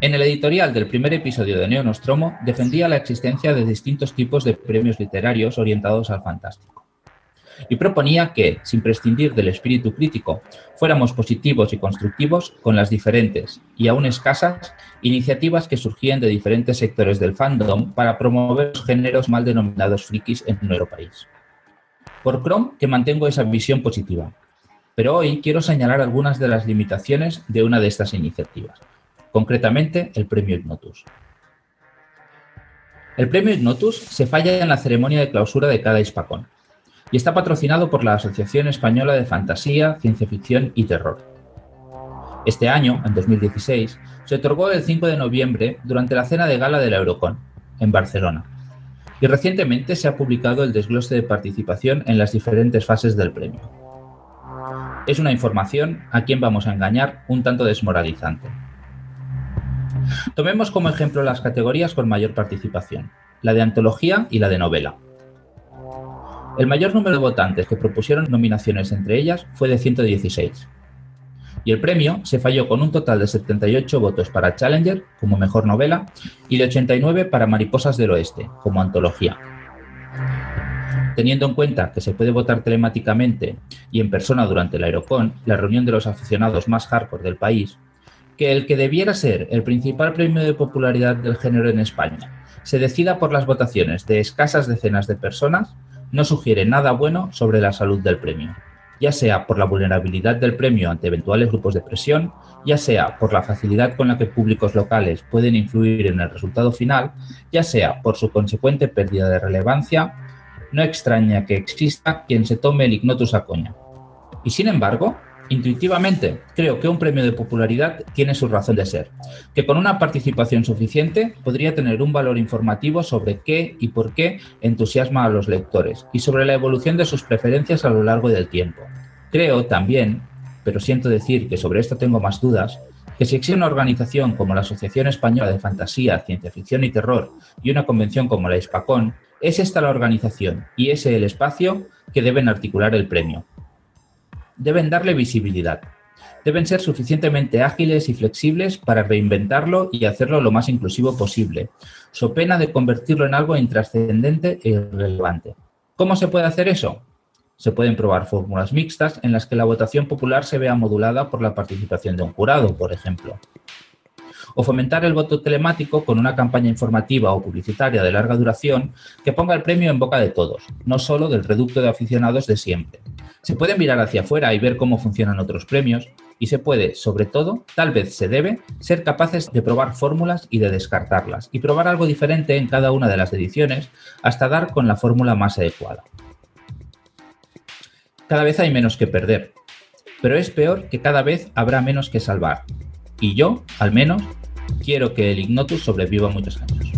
En el editorial del primer episodio de Neo Nostromo defendía la existencia de distintos tipos de premios literarios orientados al fantástico. Y proponía que, sin prescindir del espíritu crítico, fuéramos positivos y constructivos con las diferentes y aún escasas iniciativas que surgían de diferentes sectores del fandom para promover los géneros mal denominados frikis en nuestro país. Por Chrome que mantengo esa visión positiva, pero hoy quiero señalar algunas de las limitaciones de una de estas iniciativas concretamente el Premio Ignotus. El Premio Ignotus se falla en la ceremonia de clausura de cada Hispacón y está patrocinado por la Asociación Española de Fantasía, Ciencia Ficción y Terror. Este año, en 2016, se otorgó el 5 de noviembre durante la cena de gala de la Eurocon, en Barcelona, y recientemente se ha publicado el desglose de participación en las diferentes fases del premio. Es una información, a quien vamos a engañar, un tanto desmoralizante Tomemos como ejemplo las categorías con mayor participación, la de antología y la de novela. El mayor número de votantes que propusieron nominaciones entre ellas fue de 116. Y el premio se falló con un total de 78 votos para Challenger como mejor novela y de 89 para Mariposas del Oeste como antología. Teniendo en cuenta que se puede votar telemáticamente y en persona durante la Aerocon, la reunión de los aficionados más hardcore del país, que el que debiera ser el principal premio de popularidad del género en España se decida por las votaciones de escasas decenas de personas, no sugiere nada bueno sobre la salud del premio, ya sea por la vulnerabilidad del premio ante eventuales grupos de presión, ya sea por la facilidad con la que públicos locales pueden influir en el resultado final, ya sea por su consecuente pérdida de relevancia, no extraña que exista quien se tome el ignotus a coña. Y sin embargo, Intuitivamente, creo que un premio de popularidad tiene su razón de ser, que con una participación suficiente podría tener un valor informativo sobre qué y por qué entusiasma a los lectores y sobre la evolución de sus preferencias a lo largo del tiempo. Creo también, pero siento decir que sobre esto tengo más dudas, que si existe una organización como la Asociación Española de Fantasía, Ciencia Ficción y Terror y una convención como la ISPACON, es esta la organización y ese el espacio que deben articular el premio, deben darle visibilidad. Deben ser suficientemente ágiles y flexibles para reinventarlo y hacerlo lo más inclusivo posible, so pena de convertirlo en algo intrascendente e irrelevante. ¿Cómo se puede hacer eso? Se pueden probar fórmulas mixtas en las que la votación popular se vea modulada por la participación de un jurado, por ejemplo. O fomentar el voto telemático con una campaña informativa o publicitaria de larga duración que ponga el premio en boca de todos, no solo del reducto de aficionados de siempre, se puede mirar hacia afuera y ver cómo funcionan otros premios y se puede, sobre todo, tal vez se debe, ser capaces de probar fórmulas y de descartarlas y probar algo diferente en cada una de las ediciones hasta dar con la fórmula más adecuada. Cada vez hay menos que perder, pero es peor que cada vez habrá menos que salvar. Y yo, al menos, quiero que el Ignotus sobreviva muchos años.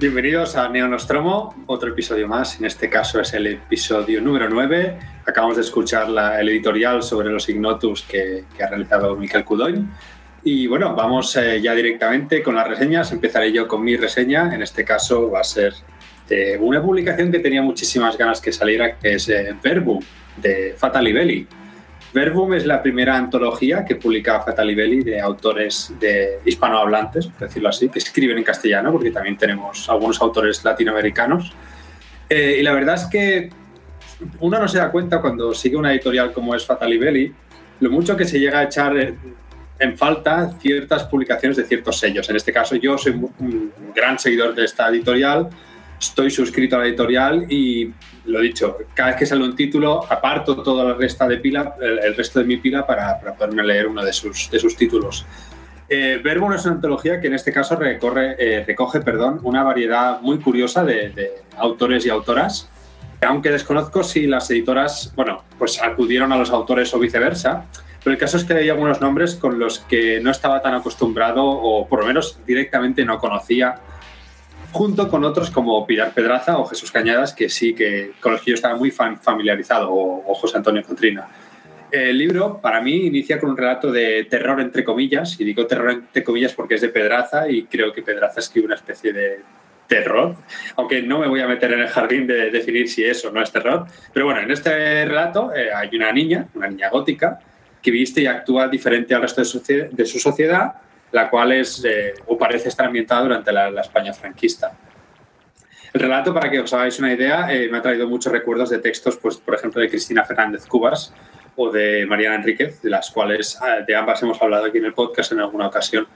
Bienvenidos a Neo Nostromo, otro episodio más. En este caso es el episodio número 9. Acabamos de escuchar el editorial sobre los Ignotus que, ha realizado Miquel Cudoin. Y bueno, vamos eh, ya directamente con las reseñas. Empezaré yo con mi reseña. En este caso va a ser de una publicación que tenía muchísimas ganas que saliera, que es eh, Verbu, de Fatali Belli. Verbum es la primera antología que publica Fatali de autores de hispanohablantes, por decirlo así, que escriben en castellano, porque también tenemos algunos autores latinoamericanos. Eh, y la verdad es que uno no se da cuenta cuando sigue una editorial como es Fatali lo mucho que se llega a echar en falta ciertas publicaciones de ciertos sellos. En este caso, yo soy un gran seguidor de esta editorial, estoy suscrito a la editorial y lo dicho, cada vez que sale un título, aparto toda la resta de pila, el, resto de mi pila para, para, poderme leer uno de sus, de sus títulos. Eh, Verbum es una antología que en este caso recorre, eh, recoge perdón, una variedad muy curiosa de, de, autores y autoras. Aunque desconozco si las editoras, bueno, pues acudieron a los autores o viceversa, pero el caso es que hay algunos nombres con los que no estaba tan acostumbrado o por lo menos directamente no conocía, junto con otros como Pilar Pedraza o Jesús Cañadas, que sí que con los que yo estaba muy familiarizado, o, José Antonio Cotrina. El libro, para mí, inicia con un relato de terror, entre comillas, y digo terror entre comillas porque es de Pedraza y creo que Pedraza escribe una especie de terror, aunque no me voy a meter en el jardín de definir si es o no es terror. Pero bueno, en este relato eh, hay una niña, una niña gótica, que viste y actúa diferente al resto de de su sociedad, la cual es eh, o parece estar ambientada durante la, España franquista. El relato, para que os hagáis una idea, eh, me ha traído muchos recuerdos de textos, pues, por ejemplo, de Cristina Fernández Cubas, o de Mariana Enríquez, de las cuales ah, de ambas hemos hablado aquí en el podcast en alguna ocasión,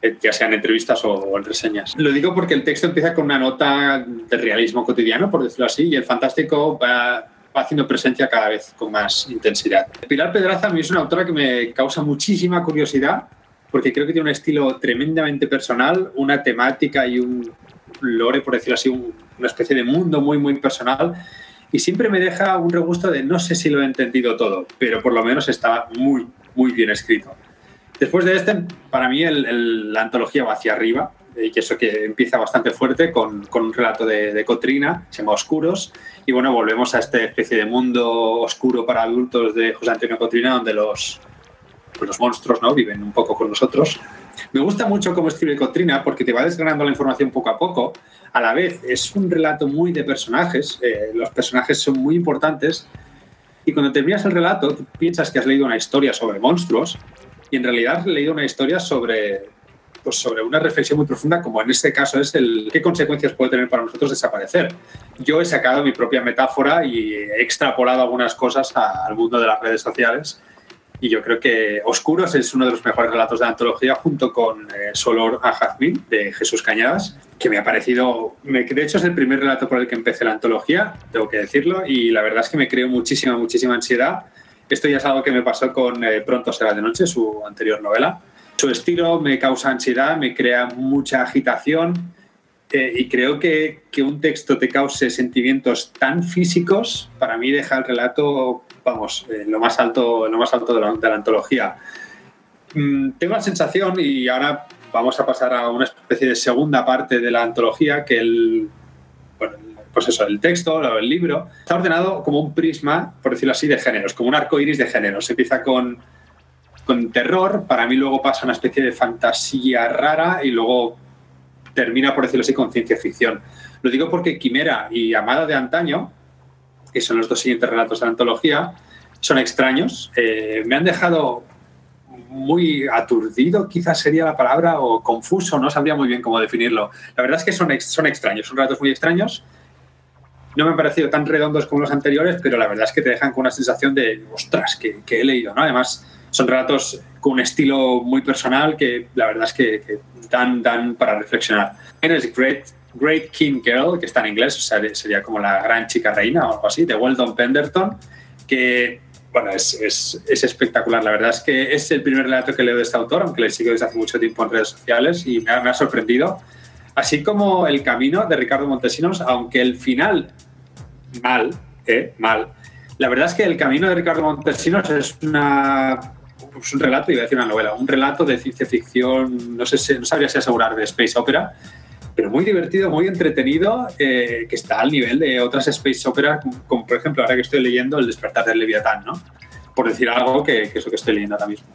eh, ya sean entrevistas o, reseñas. Lo digo porque el texto empieza con una nota de realismo cotidiano, por decirlo así, y el fantástico va, va haciendo presencia cada vez con más intensidad. Pilar Pedraza a mí es una autora que me causa muchísima curiosidad porque creo que tiene un estilo tremendamente personal, una temática y un lore, por decirlo así, un, una especie de mundo muy, muy personal y siempre me deja un regusto de no sé si lo he entendido todo, pero por lo menos está muy, muy bien escrito. Después de este, para mí el, el, la antología va hacia arriba, y eso que empieza bastante fuerte con, con un relato de, de, Cotrina, se llama Oscuros, y bueno, volvemos a esta especie de mundo oscuro para adultos de José Antonio Cotrina, donde los, los monstruos ¿no? viven un poco con nosotros. Me gusta mucho cómo escribe Cotrina porque te va desgranando la información poco a poco. A la vez es un relato muy de personajes, eh, los personajes son muy importantes y cuando terminas el relato piensas que has leído una historia sobre monstruos y en realidad has leído una historia sobre, pues sobre una reflexión muy profunda como en este caso es el qué consecuencias puede tener para nosotros desaparecer. Yo he sacado mi propia metáfora y he extrapolado algunas cosas al mundo de las redes sociales y yo creo que Oscuros es uno de los mejores relatos de la antología junto con eh, Solor a Jazmín de Jesús Cañadas, que me ha parecido, me, de hecho es el primer relato por el que empecé la antología, tengo que decirlo, y la verdad es que me creó muchísima, muchísima ansiedad. Esto ya es algo que me pasó con eh, Pronto será de noche, su anterior novela. Su estilo me causa ansiedad, me crea mucha agitación eh, y creo que, que un texto te cause sentimientos tan físicos, para mí deja el relato vamos, eh, lo más alto, lo más alto de la, de la antología. Mm, tengo la sensación, y ahora vamos a pasar a una especie de segunda parte de la antología, que el, pues eso, el texto, el libro, está ordenado como un prisma, por decirlo así, de géneros, como un arco iris de géneros. Empieza con, con terror, para mí luego pasa una especie de fantasía rara y luego termina, por decirlo así, con ciencia ficción. Lo digo porque Quimera y Amada de Antaño que son los dos siguientes relatos de la antología, son extraños. Eh, me han dejado muy aturdido, quizás sería la palabra, o confuso, no sabría muy bien cómo definirlo. La verdad es que son, son extraños, son relatos muy extraños. No me han parecido tan redondos como los anteriores, pero la verdad es que te dejan con una sensación de, ostras, que, he leído. ¿no? Además, son relatos con un estilo muy personal que la verdad es que, dan, dan para reflexionar. Es Great Great King Girl, que está en inglés, o sea, sería como la gran chica reina o algo así, de Weldon Penderton, que bueno, es, es, es, espectacular. La verdad es que es el primer relato que leo de este autor, aunque le sigo desde hace mucho tiempo en redes sociales y me ha, me ha sorprendido. Así como El Camino de Ricardo Montesinos, aunque el final, mal, eh, mal. La verdad es que El Camino de Ricardo Montesinos es una es un relato, iba a decir una novela, un relato de ciencia ficción, no sé no sabría si asegurar de space opera, pero muy divertido, muy entretenido, eh, que está al nivel de otras space opera, como, como, por ejemplo ahora que estoy leyendo El despertar del Leviatán, ¿no? Por decir algo que, que es lo que estoy leyendo ahora mismo.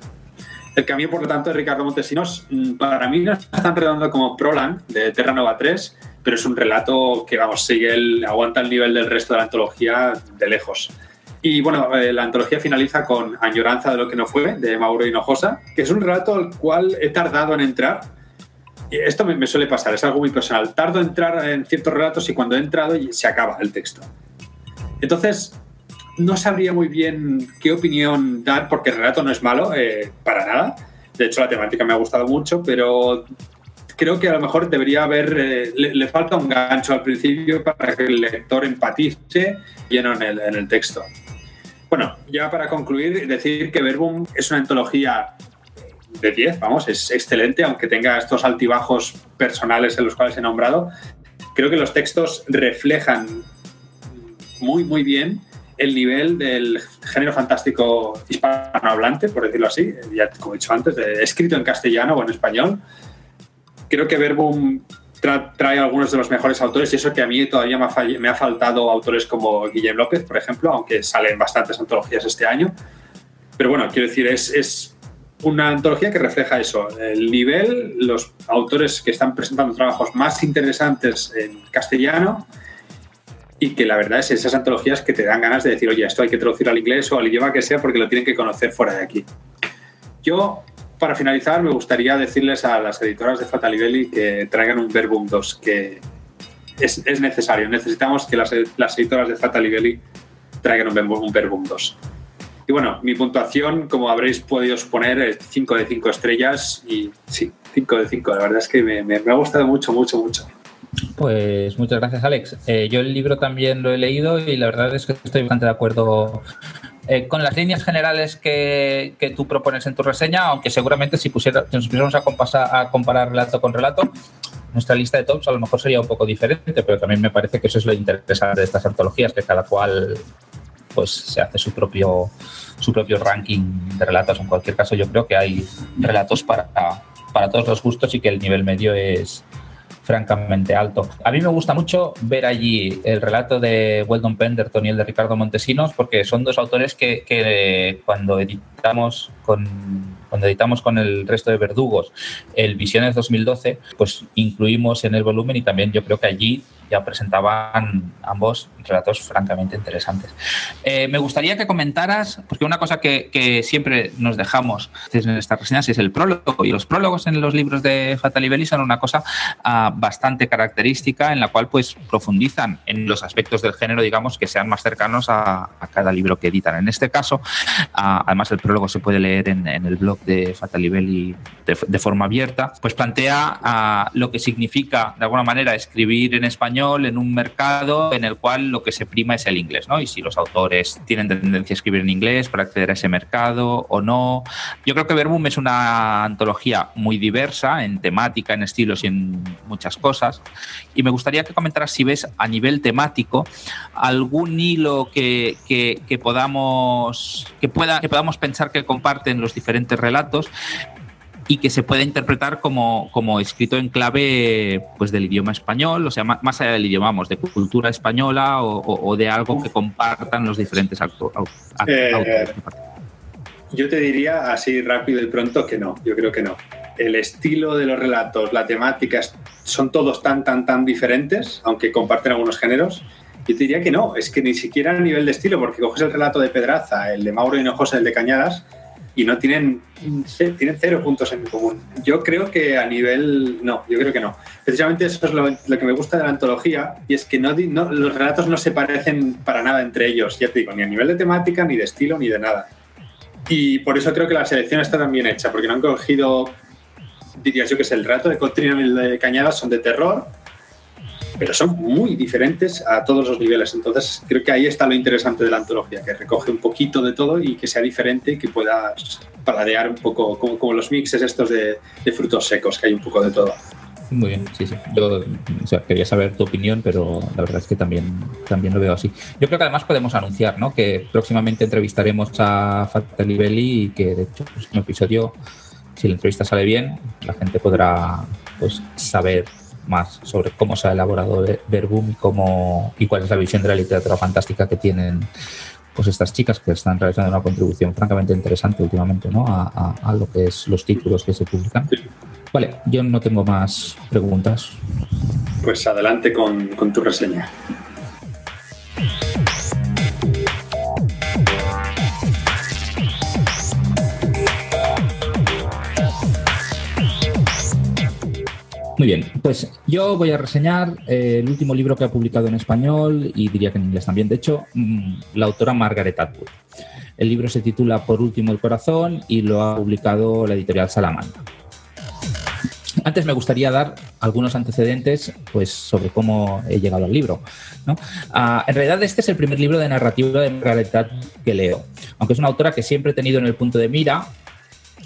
El camino, por lo tanto, de Ricardo Montesinos, mm, para mí no es tan redondo como Proland, de Terra Nova 3, pero es un relato que, vamos, sigue el, aguanta el nivel del resto de la antología de lejos. Y bueno, eh, la antología finaliza con Añoranza de lo que no fue, de Mauro Hinojosa, que es un relato al cual he tardado en entrar, esto me, suele pasar, es algo muy personal. Tardo en entrar en ciertos relatos y cuando he entrado se acaba el texto. Entonces, no sabría muy bien qué opinión dar porque el relato no es malo, eh, para nada. De hecho, la temática me ha gustado mucho, pero creo que a lo mejor debería haber, eh, le, le, falta un gancho al principio para que el lector empatice lleno en el, en el texto. Bueno, ya para concluir, decir que Verbum es una antología de 10, vamos, es excelente, aunque tenga estos altibajos personales en los cuales he nombrado. Creo que los textos reflejan muy, muy bien el nivel del género fantástico hispanohablante, por decirlo así, ya como he dicho antes, escrito en castellano o en español. Creo que Verbum trae algunos de los mejores autores y eso que a mí todavía me ha, faltado autores como Guillem López, por ejemplo, aunque salen bastantes antologías este año. Pero bueno, quiero decir, es una antología que refleja eso, el nivel, los autores que están presentando trabajos más interesantes en castellano y que la verdad es esas antologías que te dan ganas de decir, oye, esto hay que traducir al inglés o al idioma que sea porque lo tienen que conocer fuera de aquí. Yo, para finalizar, me gustaría decirles a las editoras de Fatalibelli que traigan un Verbum 2, que es, es necesario. Necesitamos que las, las editoras de Fatalibelli traigan un, un Verbum 2. Y bueno, mi puntuación, como habréis podido suponer, es 5 de 5 estrellas y sí, 5 de 5. La verdad es que me, ha gustado mucho, mucho, mucho. Pues muchas gracias, Alex. Eh, yo el libro también lo he leído y la verdad es que estoy bastante de acuerdo eh, con las líneas generales que, que, tú propones en tu reseña, aunque seguramente si, pusiera, si nos pusiéramos a, compasa, a, comparar relato con relato, nuestra lista de tops a lo mejor sería un poco diferente, pero también me parece que eso es lo interesante de estas antologías, que cada cual pues se hace su propio su propio ranking de relatos. En cualquier caso, yo creo que hay relatos para, para todos los gustos y que el nivel medio es, francamente alto. A mí me gusta mucho ver allí el relato de Weldon Penderton y el de Ricardo Montesinos, porque son dos autores que, que cuando editamos con, cuando editamos con el resto de verdugos el Visiones 2012, pues incluimos en el volumen y también yo creo que allí ya presentaban ambos relatos francamente interesantes. Eh, me gustaría que comentaras, porque una cosa que, siempre nos dejamos en estas reseñas es el prólogo, y los prólogos en los libros de Fatalibelli son una cosa uh, bastante característica en la cual pues profundizan en los aspectos del género, digamos, que sean más cercanos a, cada libro que editan. En este caso, uh, además el prólogo se puede leer en el blog de Fatalibelli de, de forma abierta, pues plantea uh, lo que significa, de alguna manera, escribir en español en un mercado en el cual lo que se prima es el inglés, ¿no? Y si los autores tienen tendencia a escribir en inglés para acceder a ese mercado o no. Yo creo que Verbum es una antología muy diversa en temática, en estilos y en muchas cosas. Y me gustaría que comentaras si ves a nivel temático algún hilo que, que, que podamos que pueda que podamos pensar que comparten los diferentes relatos y que se puede interpretar como, como escrito en clave pues, del idioma español, o sea, más, allá del idioma, vamos, de cultura española o, o, o, de algo que compartan los diferentes actores. Eh, yo te diría así rápido y pronto que no, yo creo que no. El estilo de los relatos, la temática, son todos tan, tan, tan diferentes, aunque comparten algunos géneros. Yo te diría que no, es que ni siquiera a nivel de estilo, porque coges el relato de Pedraza, el de Mauro Hinojosa, el de Cañadas, y no tienen, tienen cero puntos en común. Yo creo que a nivel. No, yo creo que no. Precisamente eso es lo, lo que me gusta de la antología y es que no, los relatos no se parecen para nada entre ellos, ya te digo, ni a nivel de temática, ni de estilo, ni de nada. Y por eso creo que la selección está tan bien hecha, porque no han cogido, dirías yo que es el relato de Cotrina y el de Cañadas son de terror, pero son muy diferentes a todos los niveles. Entonces, creo que ahí está lo interesante de la antología, que recoge un poquito de todo y que sea diferente y que pueda paladear un poco, como, como los mixes estos de, frutos secos, que hay un poco de todo. Muy bien, sí, sí. Yo quería saber tu opinión, pero la verdad es que también, también lo veo así. Yo creo que además podemos anunciar ¿no? que próximamente entrevistaremos a Fatali Belli y que, de hecho, pues, un episodio, si la entrevista sale bien, la gente podrá pues, saber más sobre cómo se ha elaborado Verbum y, cómo, y cuál es la visión de la literatura fantástica que tienen pues estas chicas que están realizando una contribución francamente interesante últimamente ¿no? a, a, a lo que es los títulos que se publican. Vale, yo no tengo más preguntas. Pues adelante con, con tu reseña. Muy bien, pues yo voy a reseñar eh, el último libro que ha publicado en español y diría que en inglés también, de hecho, mmm, la autora Margaret Atwood. El libro se titula Por último el corazón y lo ha publicado la editorial Salamanca. Antes me gustaría dar algunos antecedentes pues, sobre cómo he llegado al libro. Uh, en realidad este es el primer libro de narrativa de Margaret Atwood que leo, aunque es una autora que siempre he tenido en el punto de mira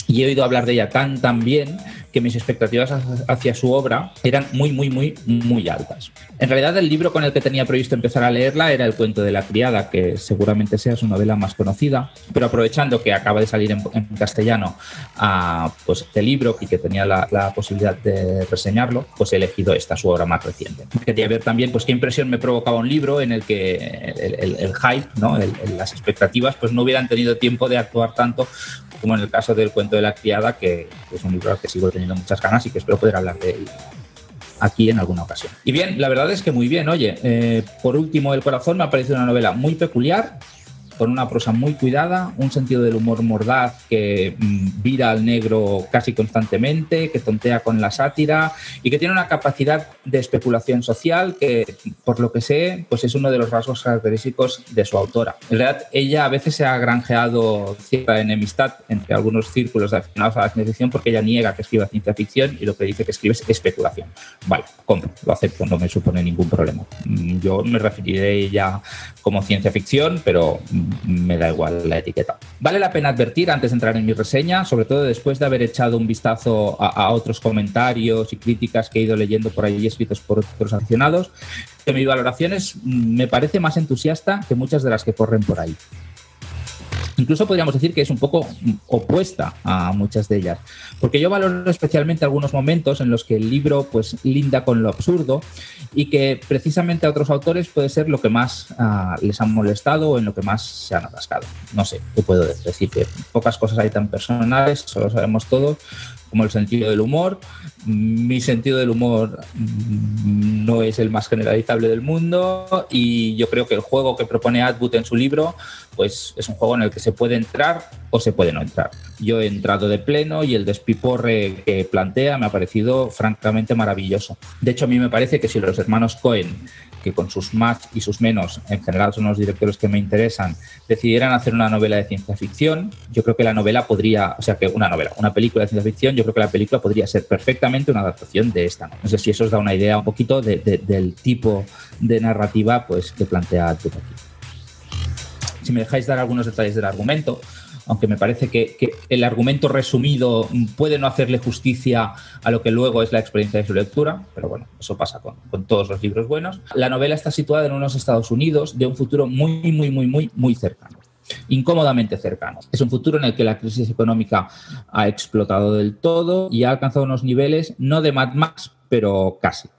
y he oído hablar de ella tan, tan bien que mis expectativas hacia su obra eran muy, muy, muy, muy altas. En realidad, el libro con el que tenía previsto empezar a leerla era El cuento de la criada, que seguramente sea su novela más conocida, pero aprovechando que acaba de salir en, castellano a, pues, este libro y que tenía la, posibilidad de reseñarlo, pues he elegido esta, su obra más reciente. Quería ver también pues, qué impresión me provocaba un libro en el que el, hype, ¿no? las expectativas, pues no hubieran tenido tiempo de actuar tanto como en el caso del cuento de la criada, que es un libro al que sigo teniendo muchas ganas y que espero poder hablar de él aquí en alguna ocasión. Y bien, la verdad es que muy bien, oye, eh, por último, El corazón me ha parecido una novela muy peculiar, con una prosa muy cuidada, un sentido del humor mordaz que mm, vira al negro casi constantemente, que tontea con la sátira y que tiene una capacidad de especulación social que, por lo que sé, pues es uno de los rasgos característicos de su autora. En realidad, ella a veces se ha granjeado cierta enemistad entre algunos círculos afinados a la ciencia ficción porque ella niega que escriba ciencia ficción y lo que dice que escribe es especulación. Vale, compro, lo acepto, no me supone ningún problema. Mm, yo me referiré a ella como ciencia ficción, pero me da igual la etiqueta. Vale la pena advertir antes de entrar en mi reseña, sobre todo después de haber echado un vistazo a, otros comentarios y críticas que he ido leyendo por ahí escritos por otros aficionados, que mi valoración es, me parece más entusiasta que muchas de las que corren por ahí. Incluso podríamos decir que es un poco opuesta a muchas de ellas, porque yo valoro especialmente algunos momentos en los que el libro pues linda con lo absurdo y que precisamente a otros autores puede ser lo que más ah, les han molestado o en lo que más se han atascado. No sé, ¿qué puedo decir? Que pocas cosas hay tan personales, solo sabemos todos, como el sentido del humor. Mi sentido del humor no es el más generalizable del mundo y yo creo que el juego que propone Atwood en su libro pues es un juego en el que se puede entrar o se puede no entrar. Yo he entrado de pleno y el despiporre que plantea me ha parecido francamente maravilloso. De hecho, a mí me parece que si los hermanos Cohen que con sus más y sus menos, en general son los directores que me interesan, decidieran hacer una novela de ciencia ficción, yo creo que la novela podría, o sea, que una novela, una película de ciencia ficción, yo creo que la película podría ser perfectamente una adaptación de esta. No sé si eso os da una idea un poquito del tipo de narrativa pues, que plantea aquí. Si me dejáis dar algunos detalles del argumento, aunque me parece que, el argumento resumido puede no hacerle justicia a lo que luego es la experiencia de su lectura, pero bueno, eso pasa con, con, todos los libros buenos. La novela está situada en unos Estados Unidos de un futuro muy, muy, muy, muy, muy cercano incómodamente cercano. Es un futuro en el que la crisis económica ha explotado del todo y ha alcanzado unos niveles no de Mad Max, pero casi.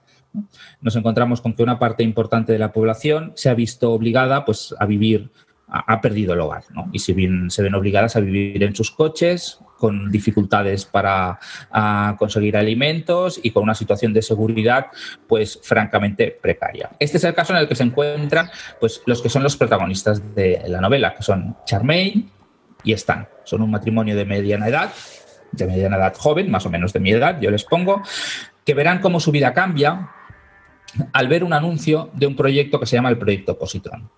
Nos encontramos con que una parte importante de la población se ha visto obligada pues, a vivir ha perdido el hogar ¿no? y se ven, se ven obligadas a vivir en sus coches con dificultades para conseguir alimentos y con una situación de seguridad pues francamente precaria. Este es el caso en el que se encuentran pues los que son los protagonistas de la novela, que son Charmaine y Stan. Son un matrimonio de mediana edad, de mediana edad joven, más o menos de mi edad, yo les pongo, que verán cómo su vida cambia al ver un anuncio de un proyecto que se llama el Proyecto Positron.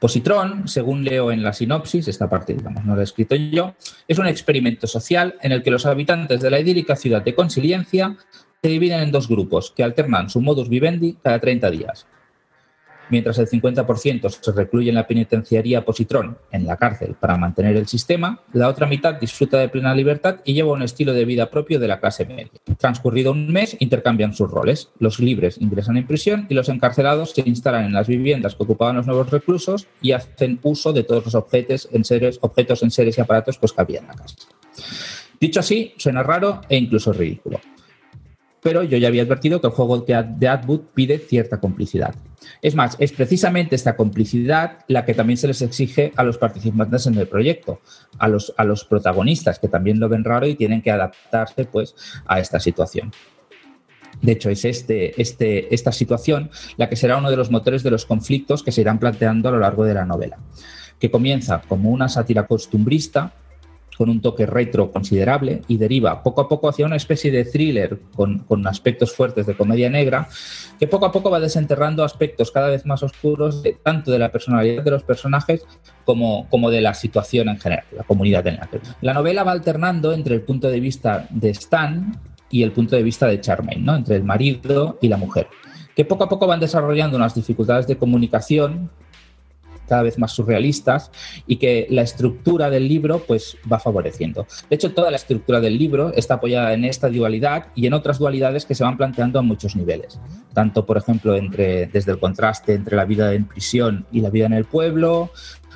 Positron, según leo en la sinopsis, esta parte digamos, no la he escrito yo, es un experimento social en el que los habitantes de la idílica ciudad de Consiliencia se dividen en dos grupos que alternan su modus vivendi cada 30 días. Mientras el 50% se recluye en la penitenciaría Positrón, en la cárcel, para mantener el sistema, la otra mitad disfruta de plena libertad y lleva un estilo de vida propio de la clase media. Transcurrido un mes, intercambian sus roles. Los libres ingresan en prisión y los encarcelados se instalan en las viviendas que ocupaban los nuevos reclusos y hacen uso de todos los objetos en seres, objetos y aparatos pues, que había en la casa. Dicho así, suena raro e incluso ridículo pero yo ya había advertido que el juego de Atwood pide cierta complicidad. Es más, es precisamente esta complicidad la que también se les exige a los participantes en el proyecto, a los, a los protagonistas, que también lo ven raro y tienen que adaptarse pues, a esta situación. De hecho, es este, este, esta situación la que será uno de los motores de los conflictos que se irán planteando a lo largo de la novela, que comienza como una sátira costumbrista con un toque retro considerable y deriva poco a poco hacia una especie de thriller con, aspectos fuertes de comedia negra, que poco a poco va desenterrando aspectos cada vez más oscuros tanto de la personalidad de los personajes como, como de la situación en general, la comunidad en la que La novela va alternando entre el punto de vista de Stan y el punto de vista de Charmaine, ¿no? entre el marido y la mujer, que poco a poco van desarrollando unas dificultades de comunicación cada vez más surrealistas y que la estructura del libro pues va favoreciendo. De hecho, toda la estructura del libro está apoyada en esta dualidad y en otras dualidades que se van planteando a muchos niveles, tanto por ejemplo entre desde el contraste entre la vida en prisión y la vida en el pueblo,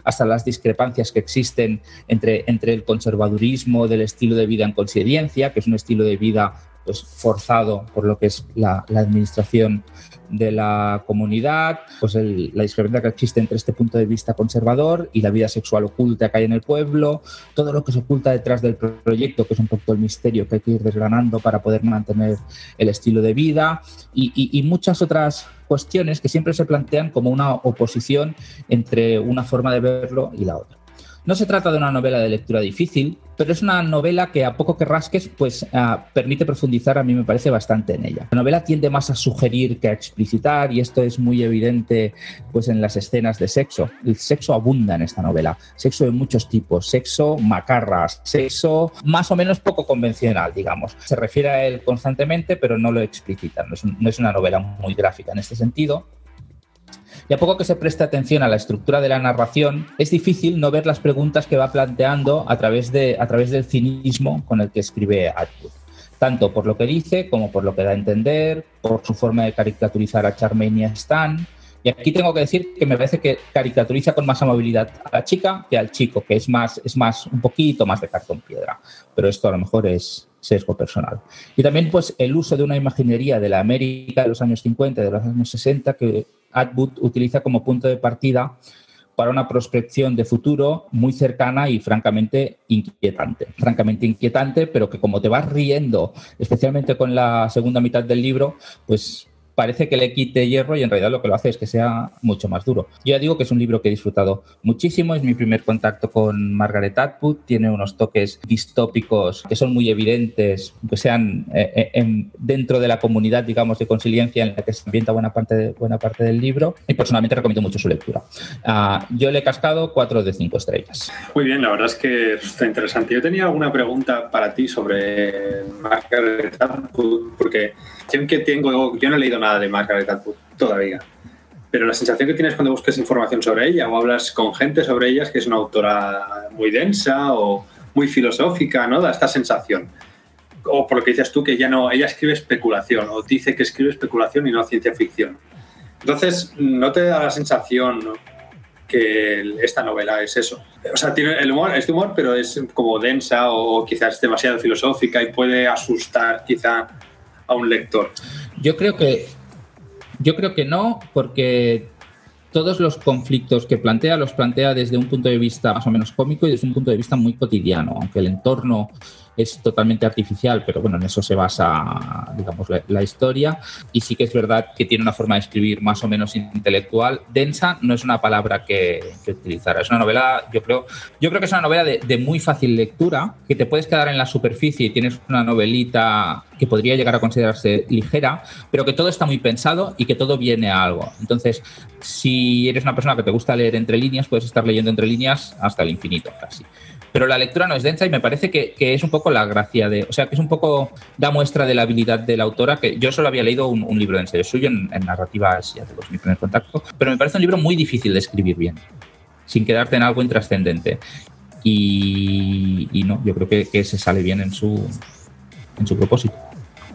hasta las discrepancias que existen entre, entre el conservadurismo del estilo de vida en conciencia, que es un estilo de vida pues, forzado por lo que es la, administración de la comunidad, pues la discrepancia que existe entre este punto de vista conservador y la vida sexual oculta que hay en el pueblo, todo lo que se oculta detrás del proyecto, que es un poco el misterio que hay que ir desgranando para poder mantener el estilo de vida y muchas otras cuestiones que siempre se plantean como una oposición entre una forma de verlo y la otra. No se trata de una novela de lectura difícil, pero es una novela que a poco que rasques, pues ah, permite profundizar, a mí me parece bastante en ella. La novela tiende más a sugerir que a explicitar y esto es muy evidente pues en las escenas de sexo. El sexo abunda en esta novela, sexo de muchos tipos, sexo macarras, sexo más o menos poco convencional, digamos. Se refiere a él constantemente, pero no lo explicita, no es una novela muy gráfica en este sentido. Y a poco que se preste atención a la estructura de la narración, es difícil no ver las preguntas que va planteando a través, de, a través del cinismo con el que escribe Atwood. Tanto por lo que dice como por lo que da a entender, por su forma de caricaturizar a Charmaine y a Stan. Y aquí tengo que decir que me parece que caricaturiza con más amabilidad a la chica que al chico, que es más, es más un poquito más de cartón piedra. Pero esto a lo mejor es, sesgo personal. Y también pues el uso de una imaginería de la América de los años 50, de los años 60, que Atwood utiliza como punto de partida para una prospección de futuro muy cercana y francamente inquietante. Francamente inquietante, pero que como te vas riendo, especialmente con la segunda mitad del libro, pues parece que le quite hierro y en realidad lo que lo hace es que sea mucho más duro. Yo ya digo que es un libro que he disfrutado muchísimo, es mi primer contacto con Margaret Atwood, tiene unos toques distópicos que son muy evidentes, que sean eh, eh, dentro de la comunidad, digamos, de consiliencia en la que se ambienta buena parte, de, buena parte del libro y personalmente recomiendo mucho su lectura. Ah, yo le he cascado cuatro de cinco estrellas. Muy bien, la verdad es que está interesante. Yo tenía alguna pregunta para ti sobre Margaret Atwood, porque que tengo, yo no he leído nada de Margaret Atwood todavía, pero la sensación que tienes cuando buscas información sobre ella o hablas con gente sobre ella es que es una autora muy densa o muy filosófica, ¿no? Da esta sensación. O por lo que dices tú, que ya no, ella escribe especulación o dice que escribe especulación y no ciencia ficción. Entonces, ¿no te da la sensación que esta novela es eso? O sea, tiene el humor, es de humor, pero es como densa o quizás demasiado filosófica y puede asustar quizá a un lector? Yo creo que, yo creo que no, porque todos los conflictos que plantea los plantea desde un punto de vista más o menos cómico y desde un punto de vista muy cotidiano, aunque el entorno es totalmente artificial, pero bueno, en eso se basa, digamos, la, historia. Y sí que es verdad que tiene una forma de escribir más o menos intelectual. Densa no es una palabra que, utilizar. Es una novela, yo creo, yo creo que es una novela de, muy fácil lectura, que te puedes quedar en la superficie y tienes una novelita que podría llegar a considerarse ligera, pero que todo está muy pensado y que todo viene a algo. Entonces, si eres una persona que te gusta leer entre líneas, puedes estar leyendo entre líneas hasta el infinito casi pero la lectura no es densa y me parece que, es un poco la gracia de, o sea, que es un poco, da muestra de la habilidad de la autora, que yo solo había leído un, libro de ensayo suyo en, narrativas, ya tengo mi primer contacto, pero me parece un libro muy difícil de escribir bien, sin quedarte en algo intrascendente. Y, no, yo creo que, se sale bien en su, en su propósito.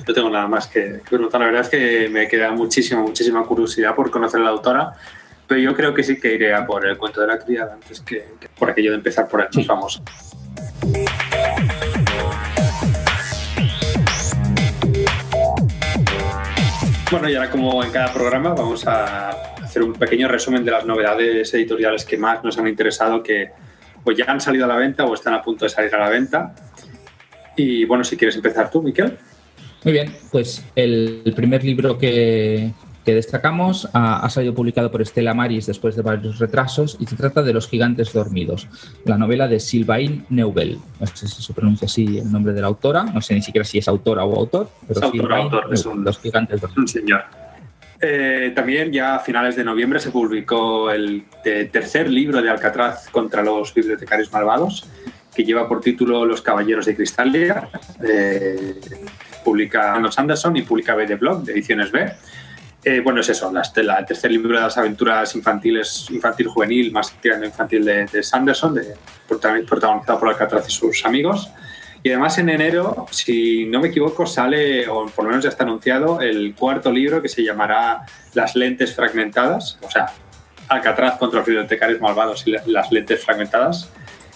No tengo nada más que, que La verdad es que me queda muchísima, muchísima curiosidad por conocer a la autora pero yo creo que sí que iré a por el cuento de la criada antes que, por aquello de empezar por el más famoso. Bueno, y ahora como en cada programa vamos a hacer un pequeño resumen de las novedades editoriales que más nos han interesado, que o ya han salido a la venta o están a punto de salir a la venta. Y bueno, si quieres empezar tú, Miquel. Muy bien, pues el primer libro que, que destacamos ha, salido publicado por Estela Maris después de varios retrasos y se trata de Los Gigantes Dormidos, la novela de Sylvain Neubel. No sé si se pronuncia así el nombre de la autora, no sé ni siquiera si es autora o autor, pero es autor, es un, Los Gigantes Dormidos. Un señor. Eh, también ya a finales de noviembre se publicó el tercer libro de Alcatraz contra los bibliotecarios malvados, que lleva por título Los Caballeros de Cristalia. Eh, publica Anderson y publica B de Blog, de Ediciones B. Eh, bueno, es eso, la, el tercer libro de las aventuras infantiles, infantil-juvenil, más tirando infantil de, de Sanderson, de, protagonizado por Alcatraz y sus amigos. Y además en enero, si no me equivoco, sale, o por lo menos ya está anunciado, el cuarto libro que se llamará Las lentes fragmentadas, o sea, Alcatraz contra los bibliotecarios malvados y las lentes fragmentadas.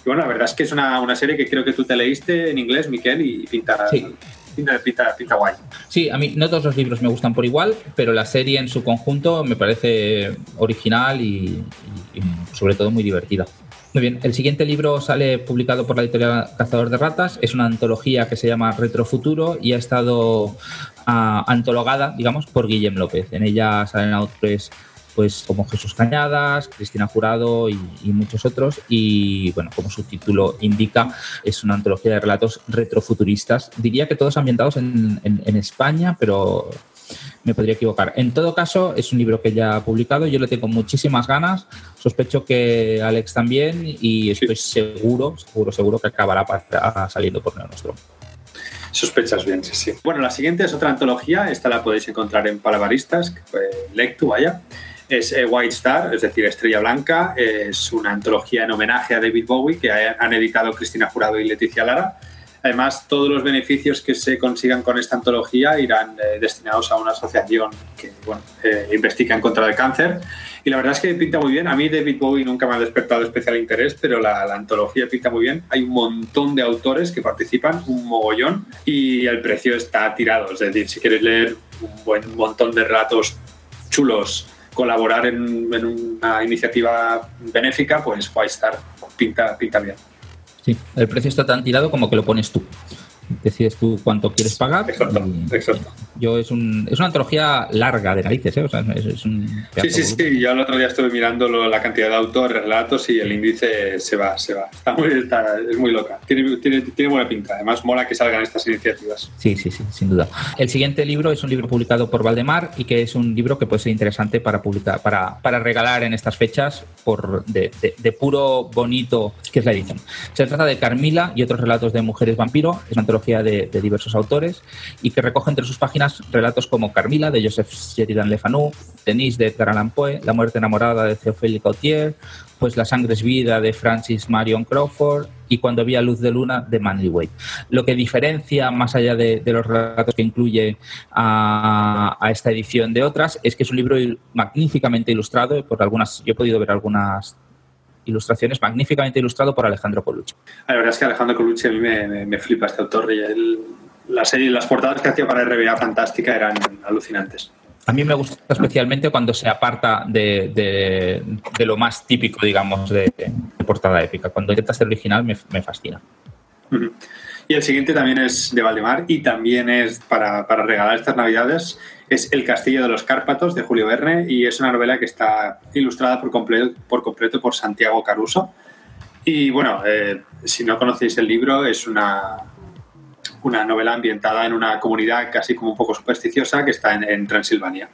Y bueno, la verdad es que es una, serie que creo que tú te leíste en inglés, Miquel, y pinta, pinta, guay. Sí, a mí no todos los libros me gustan por igual, pero la serie en su conjunto me parece original y, sobre todo muy divertida. Muy bien, el siguiente libro sale publicado por la editorial Cazador de Ratas, es una antología que se llama Retrofuturo y ha estado ah, antologada, digamos, por Guillem López. En ella salen autores pues como Jesús Cañadas, Cristina Jurado y, muchos otros. Y bueno, como su título indica, es una antología de relatos retrofuturistas. Diría que todos ambientados en, España, pero me podría equivocar. En todo caso, es un libro que ya ha publicado, yo le tengo muchísimas ganas, sospecho que Alex también y estoy seguro, seguro, seguro que acabará saliendo por nuestro. Sospechas bien, sí, sí. Bueno, la siguiente es otra antología, esta la podéis encontrar en Palabaristas, Lectu, vaya es eh, White Star, es decir, Estrella Blanca. Es una antología en homenaje a David Bowie que han editado Cristina Jurado y Leticia Lara. Además, todos los beneficios que se consigan con esta antología irán eh, destinados a una asociación que eh, investiga en contra del cáncer. Y la verdad es que pinta muy bien. A mí David Bowie nunca me ha despertado especial interés, pero la, la, antología pinta muy bien. Hay un montón de autores que participan, un mogollón, y el precio está tirado. Es decir, si quieres leer un buen montón de relatos chulos colaborar en, una iniciativa benéfica, pues White pinta, pinta bien. Sí, el precio está tan tirado como que lo pones tú decides tú cuánto quieres pagar. Exacto, exacto. Yo es, un, es una antología larga de narices, ¿eh? O sea, es, un sí, sí, sí. Yo el otro día estuve mirando la cantidad de autores, relatos y el índice se va, se va. Está muy, es muy loca. Tiene, tiene, tiene, buena pinta. Además, mola que salgan estas iniciativas. Sí, sí, sí, sin duda. El siguiente libro es un libro publicado por Valdemar y que es un libro que puede ser interesante para publicar, para, para regalar en estas fechas por de, de, puro bonito, que es la edición. Se trata de Carmila y otros relatos de mujeres vampiro. Es una antología de, diversos autores y que recoge entre sus páginas relatos como Carmila de Joseph Sheridan Le Fanu, Denise de Edgar Poe, La muerte enamorada de Théophile Gautier, pues La sangre es vida de Francis Marion Crawford y Cuando había luz de luna de Manly Wade. Lo que diferencia, más allá de, los relatos que incluye a, esta edición de otras, es que es un libro magníficamente ilustrado, por algunas, yo he podido ver algunas ilustraciones, magníficamente ilustrado por Alejandro Colucci. La verdad es que Alejandro Colucci a mí me, flipa este autor y la serie, las portadas que hacía para RBA Fantástica eran alucinantes. A mí me gusta especialmente cuando se aparta de, lo más típico, digamos, de, portada épica. Cuando intenta ser original me, fascina. Y el siguiente también es de Valdemar y también es para, para regalar estas navidades es El Castillo de los Cárpatos de Julio Verne y es una novela que está ilustrada por completo por, completo por Santiago Caruso. Y bueno, eh, si no conocéis el libro, es una, una novela ambientada en una comunidad casi como un poco supersticiosa que está en, Transilvania.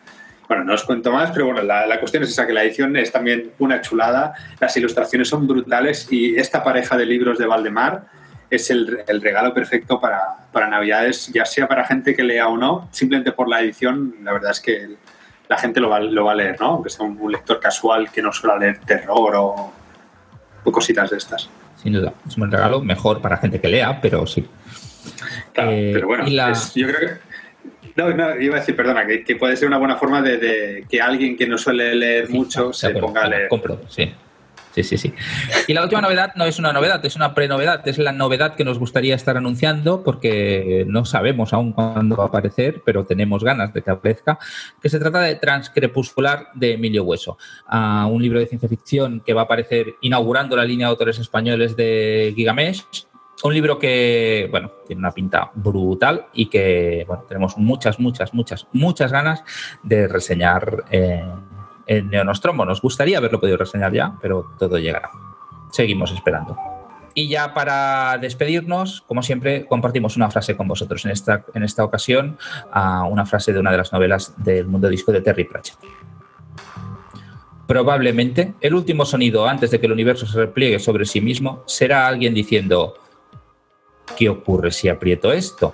Bueno, no os cuento más, pero bueno, la, la, cuestión es esa, que la edición es también una chulada, las ilustraciones son brutales y esta pareja de libros de Valdemar es el, regalo perfecto para, para, Navidades, ya sea para gente que lea o no, simplemente por la edición, la verdad es que la gente lo va, lo va a leer, ¿no? Aunque sea un, lector casual que no suele leer terror o, cositas de estas. Sin duda, es un regalo mejor para gente que lea, pero sí. Claro, eh, pero bueno, yo creo que no, no, iba a decir, perdona, que, puede ser una buena forma de, que alguien que no suele leer mucho se ponga a leer. Compro, sí. Sí, sí, sí. Y la última novedad no es una novedad, es una prenovedad, es la novedad que nos gustaría estar anunciando porque no sabemos aún cuándo va a aparecer, pero tenemos ganas de que aparezca, que se trata de Transcrepuscular de Emilio Hueso, un libro de ciencia ficción que va a aparecer inaugurando la línea de autores españoles de Gigamesh, un libro que, bueno, tiene una pinta brutal y que, bueno, tenemos muchas, muchas, muchas, muchas ganas de reseñar. Eh, en Neonostromo. Nos gustaría haberlo podido reseñar ya, pero todo llegará. Seguimos esperando. Y ya para despedirnos, como siempre, compartimos una frase con vosotros. En esta, en esta ocasión, una frase de una de las novelas del mundo disco de Terry Pratchett. Probablemente el último sonido antes de que el universo se repliegue sobre sí mismo será alguien diciendo, ¿qué ocurre si aprieto esto?